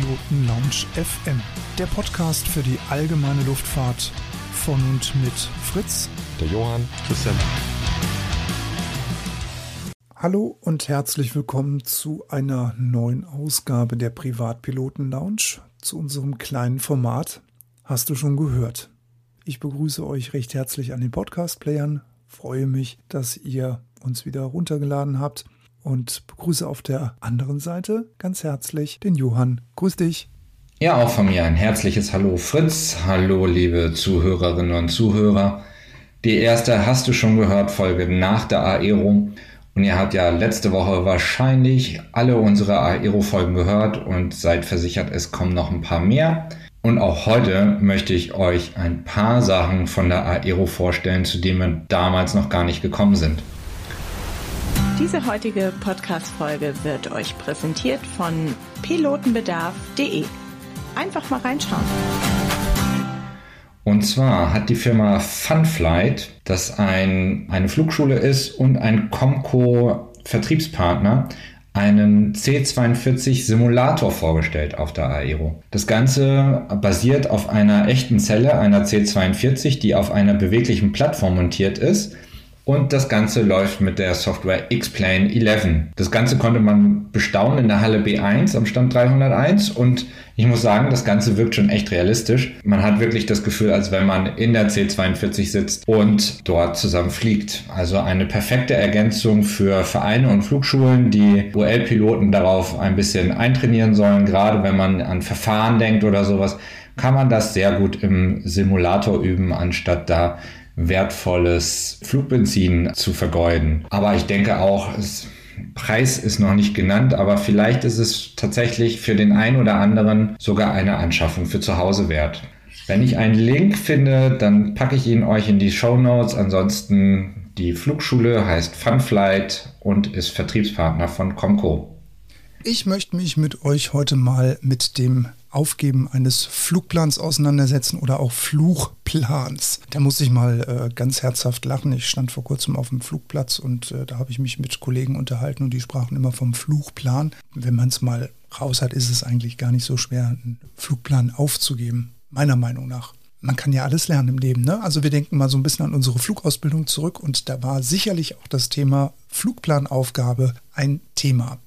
Privatpiloten Lounge FM, der Podcast für die allgemeine Luftfahrt von und mit Fritz, der Johann, Christian. Hallo und herzlich willkommen zu einer neuen Ausgabe der Privatpiloten Lounge, zu unserem kleinen Format. Hast du schon gehört? Ich begrüße euch recht herzlich an den Podcast-Playern, freue mich, dass ihr uns wieder runtergeladen habt und begrüße auf der anderen Seite ganz herzlich den Johann. Grüß dich. Ja, auch von mir ein herzliches Hallo Fritz. Hallo liebe Zuhörerinnen und Zuhörer. Die erste hast du schon gehört, Folge nach der Aero. Und ihr habt ja letzte Woche wahrscheinlich alle unsere Aero-Folgen gehört und seid versichert, es kommen noch ein paar mehr. Und auch heute möchte ich euch ein paar Sachen von der Aero vorstellen, zu denen wir damals noch gar nicht gekommen sind. Diese heutige Podcast-Folge wird euch präsentiert von pilotenbedarf.de. Einfach mal reinschauen. Und zwar hat die Firma Funflight, das ein, eine Flugschule ist und ein Comco Vertriebspartner, einen C42 Simulator vorgestellt auf der Aero. Das Ganze basiert auf einer echten Zelle, einer C42, die auf einer beweglichen Plattform montiert ist und das Ganze läuft mit der Software X-Plane 11. Das Ganze konnte man bestaunen in der Halle B1 am Stand 301 und ich muss sagen, das Ganze wirkt schon echt realistisch. Man hat wirklich das Gefühl, als wenn man in der C42 sitzt und dort zusammen fliegt. Also eine perfekte Ergänzung für Vereine und Flugschulen, die UL-Piloten darauf ein bisschen eintrainieren sollen, gerade wenn man an Verfahren denkt oder sowas kann man das sehr gut im Simulator üben, anstatt da wertvolles Flugbenzin zu vergeuden. Aber ich denke auch, es Preis ist noch nicht genannt, aber vielleicht ist es tatsächlich für den einen oder anderen sogar eine Anschaffung für zu Hause wert. Wenn ich einen Link finde, dann packe ich ihn euch in die Show Notes. Ansonsten die Flugschule heißt Funflight und ist Vertriebspartner von Comco. Ich möchte mich mit euch heute mal mit dem Aufgeben eines Flugplans auseinandersetzen oder auch Fluchplans. Da muss ich mal äh, ganz herzhaft lachen. Ich stand vor kurzem auf dem Flugplatz und äh, da habe ich mich mit Kollegen unterhalten und die sprachen immer vom Fluchplan. Wenn man es mal raus hat, ist es eigentlich gar nicht so schwer, einen Flugplan aufzugeben, meiner Meinung nach man kann ja alles lernen im Leben. Ne? Also wir denken mal so ein bisschen an unsere Flugausbildung zurück und da war sicherlich auch das Thema Flugplanaufgabe ein Thema.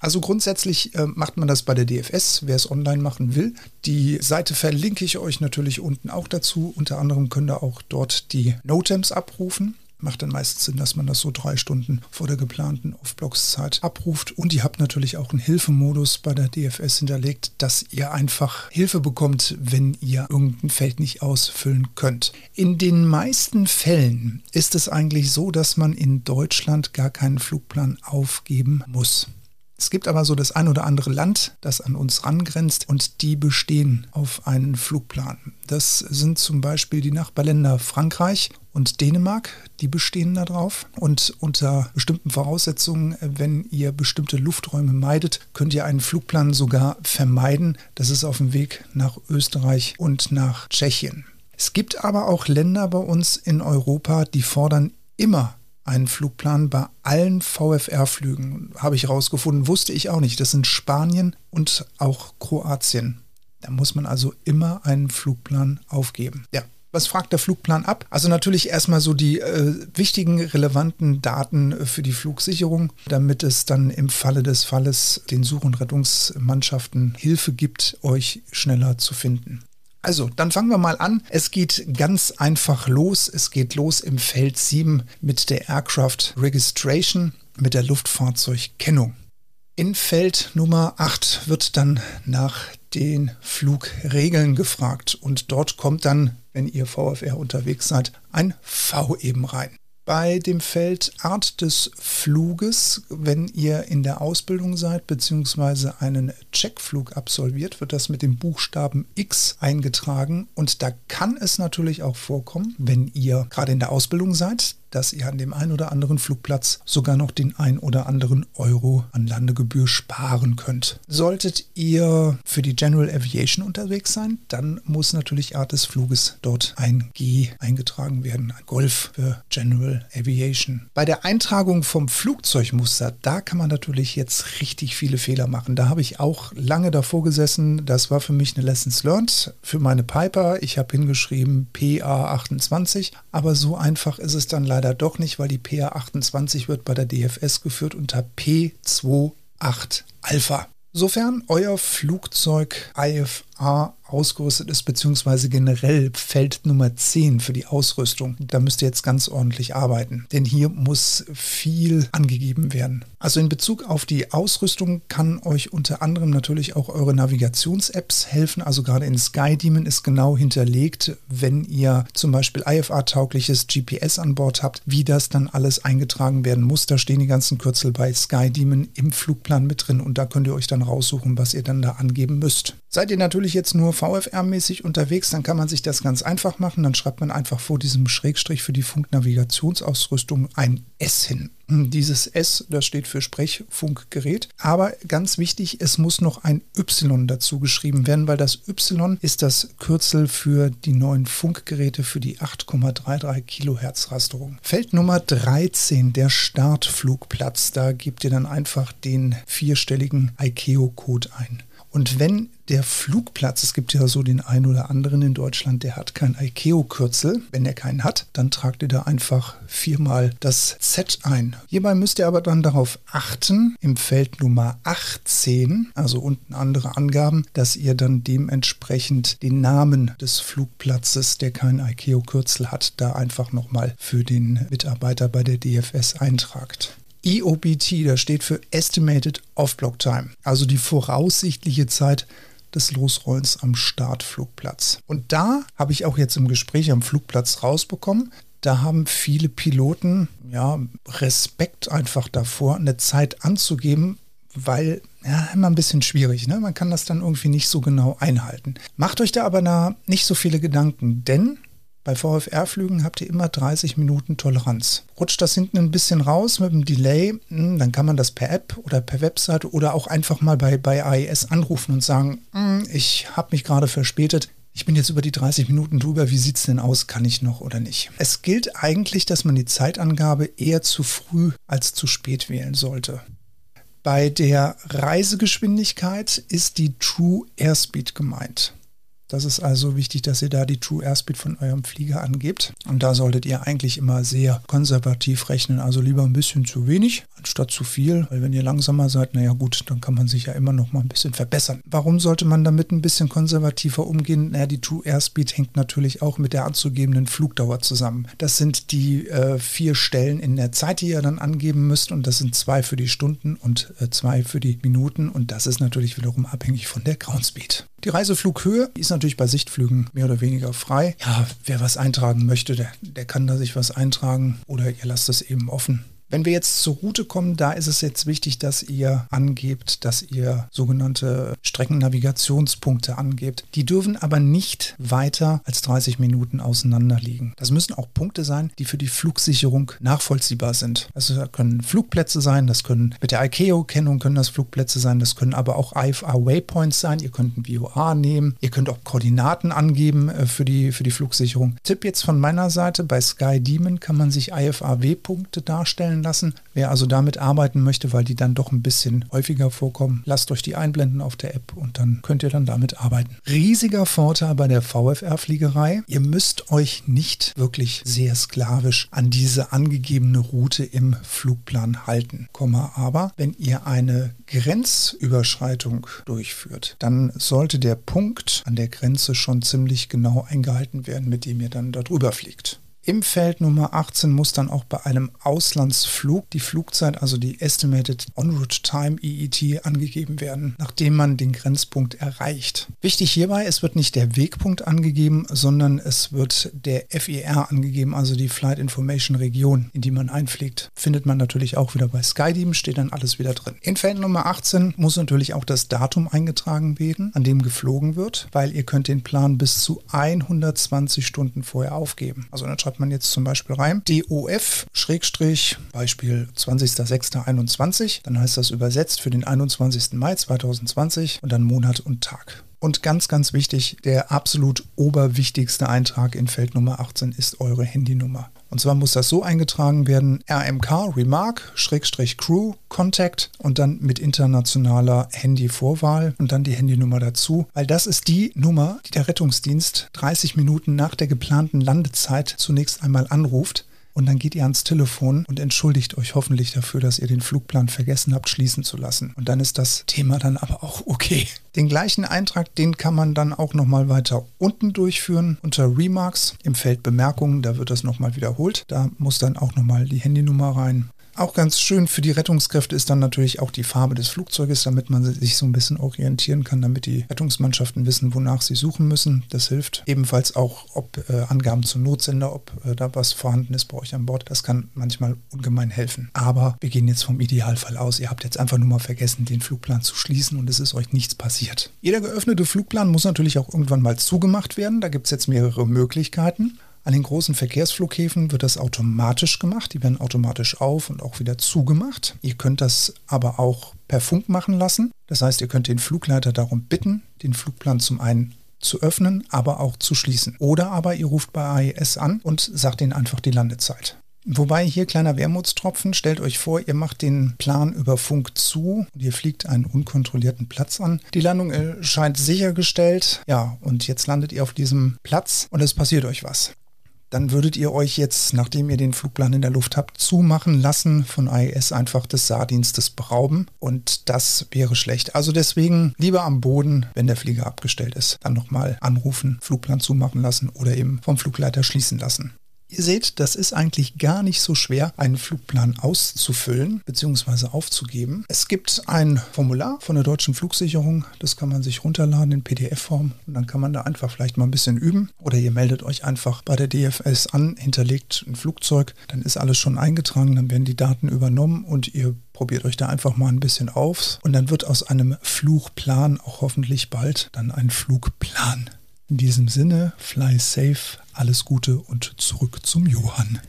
Also grundsätzlich äh, macht man das bei der DFS, wer es online machen will. Die Seite verlinke ich euch natürlich unten auch dazu. Unter anderem könnt ihr auch dort die Notems abrufen. Macht dann meistens Sinn, dass man das so drei Stunden vor der geplanten Off-Blocks-Zeit abruft. Und ihr habt natürlich auch einen Hilfemodus bei der DFS hinterlegt, dass ihr einfach Hilfe bekommt, wenn ihr irgendein Feld nicht ausfüllen könnt. In den meisten Fällen ist es eigentlich so, dass man in Deutschland gar keinen Flugplan aufgeben muss. Es gibt aber so das ein oder andere Land, das an uns rangrenzt und die bestehen auf einen Flugplan. Das sind zum Beispiel die Nachbarländer Frankreich und Dänemark, die bestehen darauf. Und unter bestimmten Voraussetzungen, wenn ihr bestimmte Lufträume meidet, könnt ihr einen Flugplan sogar vermeiden. Das ist auf dem Weg nach Österreich und nach Tschechien. Es gibt aber auch Länder bei uns in Europa, die fordern immer einen Flugplan bei allen VFR-Flügen, habe ich herausgefunden, wusste ich auch nicht. Das sind Spanien und auch Kroatien. Da muss man also immer einen Flugplan aufgeben. Ja, was fragt der Flugplan ab? Also natürlich erstmal so die äh, wichtigen, relevanten Daten für die Flugsicherung, damit es dann im Falle des Falles den Such- und Rettungsmannschaften Hilfe gibt, euch schneller zu finden. Also, dann fangen wir mal an. Es geht ganz einfach los. Es geht los im Feld 7 mit der Aircraft Registration, mit der Luftfahrzeugkennung. In Feld Nummer 8 wird dann nach den Flugregeln gefragt und dort kommt dann, wenn ihr VFR unterwegs seid, ein V eben rein bei dem Feld Art des Fluges, wenn ihr in der Ausbildung seid bzw. einen Checkflug absolviert, wird das mit dem Buchstaben X eingetragen und da kann es natürlich auch vorkommen, wenn ihr gerade in der Ausbildung seid, dass ihr an dem einen oder anderen Flugplatz sogar noch den ein oder anderen Euro an Landegebühr sparen könnt. Solltet ihr für die General Aviation unterwegs sein, dann muss natürlich Art des Fluges dort ein G eingetragen werden, ein Golf für General Aviation. Bei der Eintragung vom Flugzeugmuster, da kann man natürlich jetzt richtig viele Fehler machen. Da habe ich auch lange davor gesessen. Das war für mich eine Lessons learned für meine Piper. Ich habe hingeschrieben PA28, aber so einfach ist es dann leider doch nicht, weil die PA28 wird bei der DFS geführt unter P28 Alpha. Sofern euer Flugzeug IFA ausgerüstet ist, beziehungsweise generell Feld Nummer 10 für die Ausrüstung. Da müsst ihr jetzt ganz ordentlich arbeiten, denn hier muss viel angegeben werden. Also in Bezug auf die Ausrüstung kann euch unter anderem natürlich auch eure Navigations-Apps helfen. Also gerade in SkyDemon ist genau hinterlegt, wenn ihr zum Beispiel IFA-taugliches GPS an Bord habt, wie das dann alles eingetragen werden muss. Da stehen die ganzen Kürzel bei SkyDemon im Flugplan mit drin und da könnt ihr euch dann raussuchen, was ihr dann da angeben müsst. Seid ihr natürlich jetzt nur VFR-mäßig unterwegs, dann kann man sich das ganz einfach machen. Dann schreibt man einfach vor diesem Schrägstrich für die Funknavigationsausrüstung ein S hin. Dieses S, das steht für Sprechfunkgerät. Aber ganz wichtig, es muss noch ein Y dazu geschrieben werden, weil das Y ist das Kürzel für die neuen Funkgeräte für die 8,33 Kilohertz Rasterung. Feld Nummer 13, der Startflugplatz. Da gebt ihr dann einfach den vierstelligen ICAO-Code ein. Und wenn der Flugplatz, es gibt ja so den einen oder anderen in Deutschland, der hat kein ICAO-Kürzel. Wenn er keinen hat, dann tragt ihr da einfach viermal das Z ein. Hierbei müsst ihr aber dann darauf achten, im Feld Nummer 18, also unten andere Angaben, dass ihr dann dementsprechend den Namen des Flugplatzes, der kein ICAO-Kürzel hat, da einfach nochmal für den Mitarbeiter bei der DFS eintragt. EOBT, das steht für Estimated Off-Block Time, also die voraussichtliche Zeit des Losrollens am Startflugplatz. Und da habe ich auch jetzt im Gespräch am Flugplatz rausbekommen, da haben viele Piloten ja Respekt einfach davor, eine Zeit anzugeben, weil ja, immer ein bisschen schwierig. Ne? Man kann das dann irgendwie nicht so genau einhalten. Macht euch da aber da nicht so viele Gedanken, denn bei VFR-Flügen habt ihr immer 30 Minuten Toleranz. Rutscht das hinten ein bisschen raus mit dem Delay, hm, dann kann man das per App oder per Webseite oder auch einfach mal bei, bei AES anrufen und sagen, hm, ich habe mich gerade verspätet. Ich bin jetzt über die 30 Minuten drüber. Wie sieht es denn aus? Kann ich noch oder nicht? Es gilt eigentlich, dass man die Zeitangabe eher zu früh als zu spät wählen sollte. Bei der Reisegeschwindigkeit ist die True Airspeed gemeint. Das ist also wichtig, dass ihr da die True Airspeed von eurem Flieger angebt. Und da solltet ihr eigentlich immer sehr konservativ rechnen. Also lieber ein bisschen zu wenig anstatt zu viel. Weil wenn ihr langsamer seid, naja gut, dann kann man sich ja immer noch mal ein bisschen verbessern. Warum sollte man damit ein bisschen konservativer umgehen? Naja, die True Airspeed hängt natürlich auch mit der anzugebenden Flugdauer zusammen. Das sind die äh, vier Stellen in der Zeit, die ihr dann angeben müsst. Und das sind zwei für die Stunden und äh, zwei für die Minuten. Und das ist natürlich wiederum abhängig von der Groundspeed. Die Reiseflughöhe ist natürlich bei Sichtflügen mehr oder weniger frei. Ja, wer was eintragen möchte, der, der kann da sich was eintragen oder ihr lasst es eben offen. Wenn wir jetzt zur Route kommen, da ist es jetzt wichtig, dass ihr angebt, dass ihr sogenannte Streckennavigationspunkte angebt. Die dürfen aber nicht weiter als 30 Minuten auseinander liegen. Das müssen auch Punkte sein, die für die Flugsicherung nachvollziehbar sind. Also da können Flugplätze sein, das können mit der ICAO-Kennung können das Flugplätze sein, das können aber auch IFA Waypoints sein. Ihr könnt ein VOA nehmen, ihr könnt auch Koordinaten angeben äh, für die, für die Flugsicherung. Tipp jetzt von meiner Seite, bei Sky Demon kann man sich IFAW-Punkte darstellen einblenden lassen. Wer also damit arbeiten möchte, weil die dann doch ein bisschen häufiger vorkommen, lasst euch die einblenden auf der App und dann könnt ihr dann damit arbeiten. Riesiger Vorteil bei der VFR-Fliegerei, ihr müsst euch nicht wirklich sehr sklavisch an diese angegebene Route im Flugplan halten. aber wenn ihr eine Grenzüberschreitung durchführt, dann sollte der Punkt an der Grenze schon ziemlich genau eingehalten werden, mit dem ihr dann darüber fliegt. Im Feld Nummer 18 muss dann auch bei einem Auslandsflug die Flugzeit, also die Estimated On-Route Time EET, angegeben werden, nachdem man den Grenzpunkt erreicht. Wichtig hierbei, es wird nicht der Wegpunkt angegeben, sondern es wird der FIR angegeben, also die Flight Information Region, in die man einfliegt. Findet man natürlich auch wieder bei SkyDeam, steht dann alles wieder drin. In Feld Nummer 18 muss natürlich auch das Datum eingetragen werden, an dem geflogen wird, weil ihr könnt den Plan bis zu 120 Stunden vorher aufgeben. Also dann schreibt man jetzt zum Beispiel rein, DOF, Schrägstrich, Beispiel 20.06.21, dann heißt das übersetzt für den 21. Mai 2020 und dann Monat und Tag. Und ganz, ganz wichtig, der absolut oberwichtigste Eintrag in Feld Nummer 18 ist eure Handynummer. Und zwar muss das so eingetragen werden, RMK, Remark, Schrägstrich Crew, Contact und dann mit internationaler Handyvorwahl und dann die Handynummer dazu, weil das ist die Nummer, die der Rettungsdienst 30 Minuten nach der geplanten Landezeit zunächst einmal anruft und dann geht ihr ans Telefon und entschuldigt euch hoffentlich dafür, dass ihr den Flugplan vergessen habt, schließen zu lassen. Und dann ist das Thema dann aber auch okay. Den gleichen Eintrag, den kann man dann auch nochmal weiter unten durchführen unter Remarks im Feld Bemerkungen. Da wird das nochmal wiederholt. Da muss dann auch nochmal die Handynummer rein. Auch ganz schön für die Rettungskräfte ist dann natürlich auch die Farbe des Flugzeuges, damit man sich so ein bisschen orientieren kann, damit die Rettungsmannschaften wissen, wonach sie suchen müssen. Das hilft. Ebenfalls auch, ob äh, Angaben zum Notsender, ob äh, da was vorhanden ist bei euch an Bord. Das kann manchmal ungemein helfen. Aber wir gehen jetzt vom Idealfall aus. Ihr habt jetzt einfach nur mal vergessen, den Flugplan zu schließen und es ist euch nichts passiert. Jeder geöffnete Flugplan muss natürlich auch irgendwann mal zugemacht werden. Da gibt es jetzt mehrere Möglichkeiten. An den großen Verkehrsflughäfen wird das automatisch gemacht. Die werden automatisch auf und auch wieder zugemacht. Ihr könnt das aber auch per Funk machen lassen. Das heißt, ihr könnt den Flugleiter darum bitten, den Flugplan zum einen zu öffnen, aber auch zu schließen. Oder aber ihr ruft bei AES an und sagt ihnen einfach die Landezeit. Wobei hier kleiner Wermutstropfen, stellt euch vor, ihr macht den Plan über Funk zu und ihr fliegt einen unkontrollierten Platz an. Die Landung scheint sichergestellt, ja, und jetzt landet ihr auf diesem Platz und es passiert euch was dann würdet ihr euch jetzt, nachdem ihr den Flugplan in der Luft habt, zumachen lassen von IS einfach des Saardienstes berauben. Und das wäre schlecht. Also deswegen lieber am Boden, wenn der Flieger abgestellt ist, dann nochmal anrufen, Flugplan zumachen lassen oder eben vom Flugleiter schließen lassen. Ihr seht, das ist eigentlich gar nicht so schwer, einen Flugplan auszufüllen bzw. aufzugeben. Es gibt ein Formular von der deutschen Flugsicherung, das kann man sich runterladen in PDF-Form und dann kann man da einfach vielleicht mal ein bisschen üben. Oder ihr meldet euch einfach bei der DFS an, hinterlegt ein Flugzeug, dann ist alles schon eingetragen, dann werden die Daten übernommen und ihr probiert euch da einfach mal ein bisschen auf und dann wird aus einem Flugplan auch hoffentlich bald dann ein Flugplan. In diesem Sinne, fly safe, alles Gute und zurück zum Johann.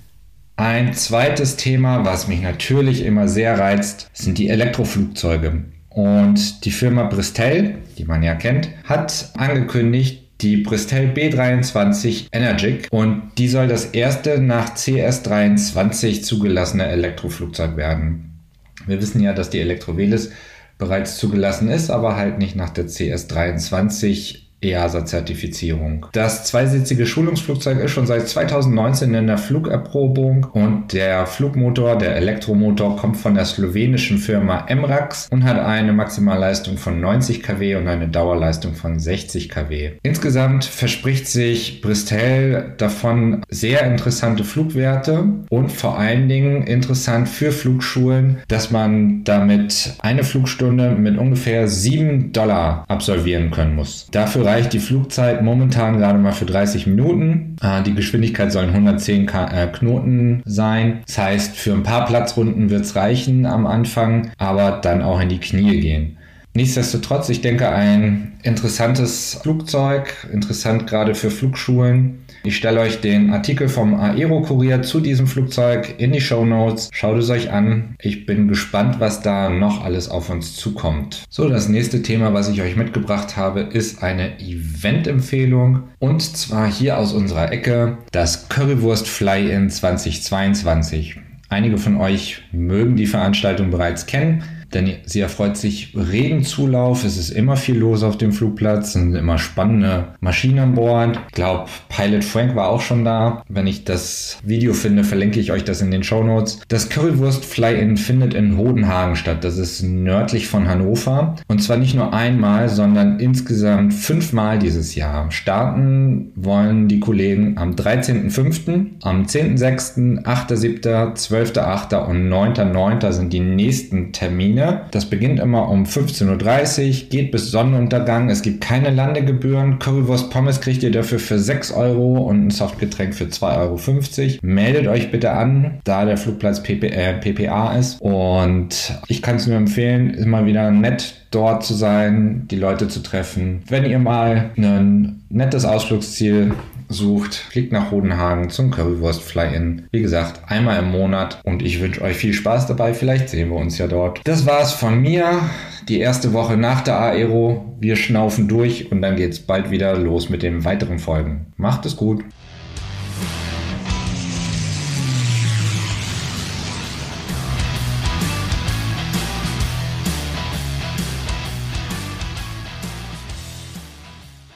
Ein zweites Thema, was mich natürlich immer sehr reizt, sind die Elektroflugzeuge. Und die Firma Bristol, die man ja kennt, hat angekündigt, die Bristol B23 Energic und die soll das erste nach CS23 zugelassene Elektroflugzeug werden. Wir wissen ja, dass die Elektrovelis bereits zugelassen ist, aber halt nicht nach der CS23 EASA-Zertifizierung. Das zweisitzige Schulungsflugzeug ist schon seit 2019 in der Flugerprobung und der Flugmotor, der Elektromotor, kommt von der slowenischen Firma Emrax und hat eine Maximalleistung von 90 kW und eine Dauerleistung von 60 kW. Insgesamt verspricht sich Bristol davon sehr interessante Flugwerte und vor allen Dingen interessant für Flugschulen, dass man damit eine Flugstunde mit ungefähr 7 Dollar absolvieren können muss. Dafür reicht die Flugzeit momentan gerade mal für 30 Minuten. Äh, die Geschwindigkeit sollen 110 äh, Knoten sein. Das heißt, für ein paar Platzrunden wird es reichen am Anfang, aber dann auch in die Knie gehen. Nichtsdestotrotz, ich denke, ein interessantes Flugzeug, interessant gerade für Flugschulen. Ich stelle euch den Artikel vom Aero-Kurier zu diesem Flugzeug in die Show Notes. Schaut es euch an. Ich bin gespannt, was da noch alles auf uns zukommt. So, das nächste Thema, was ich euch mitgebracht habe, ist eine Event-Empfehlung. Und zwar hier aus unserer Ecke das Currywurst Fly-In 2022. Einige von euch mögen die Veranstaltung bereits kennen denn sie erfreut sich regen Zulauf. Es ist immer viel los auf dem Flugplatz, es sind immer spannende Maschinen an Bord. Ich glaube, Pilot Frank war auch schon da. Wenn ich das Video finde, verlinke ich euch das in den Show Notes. Das Currywurst Fly-In findet in Hodenhagen statt. Das ist nördlich von Hannover. Und zwar nicht nur einmal, sondern insgesamt fünfmal dieses Jahr. Starten wollen die Kollegen am 13.05., am 10.06., 8.07., 12.08. und 9.09. sind die nächsten Termine. Termine. Das beginnt immer um 15.30 Uhr, geht bis Sonnenuntergang. Es gibt keine Landegebühren. Currywurst Pommes kriegt ihr dafür für 6 Euro und ein Softgetränk für 2,50 Euro. Meldet euch bitte an, da der Flugplatz PP, äh, PPA ist. Und ich kann es nur empfehlen, immer wieder nett dort zu sein, die Leute zu treffen. Wenn ihr mal ein nettes Ausflugsziel sucht, fliegt nach Hodenhagen zum Currywurst Fly-In. Wie gesagt, einmal im Monat und ich wünsche euch viel Spaß dabei. Vielleicht sehen wir uns ja dort. Das war's von mir. Die erste Woche nach der Aero. Wir schnaufen durch und dann geht's bald wieder los mit den weiteren Folgen. Macht es gut.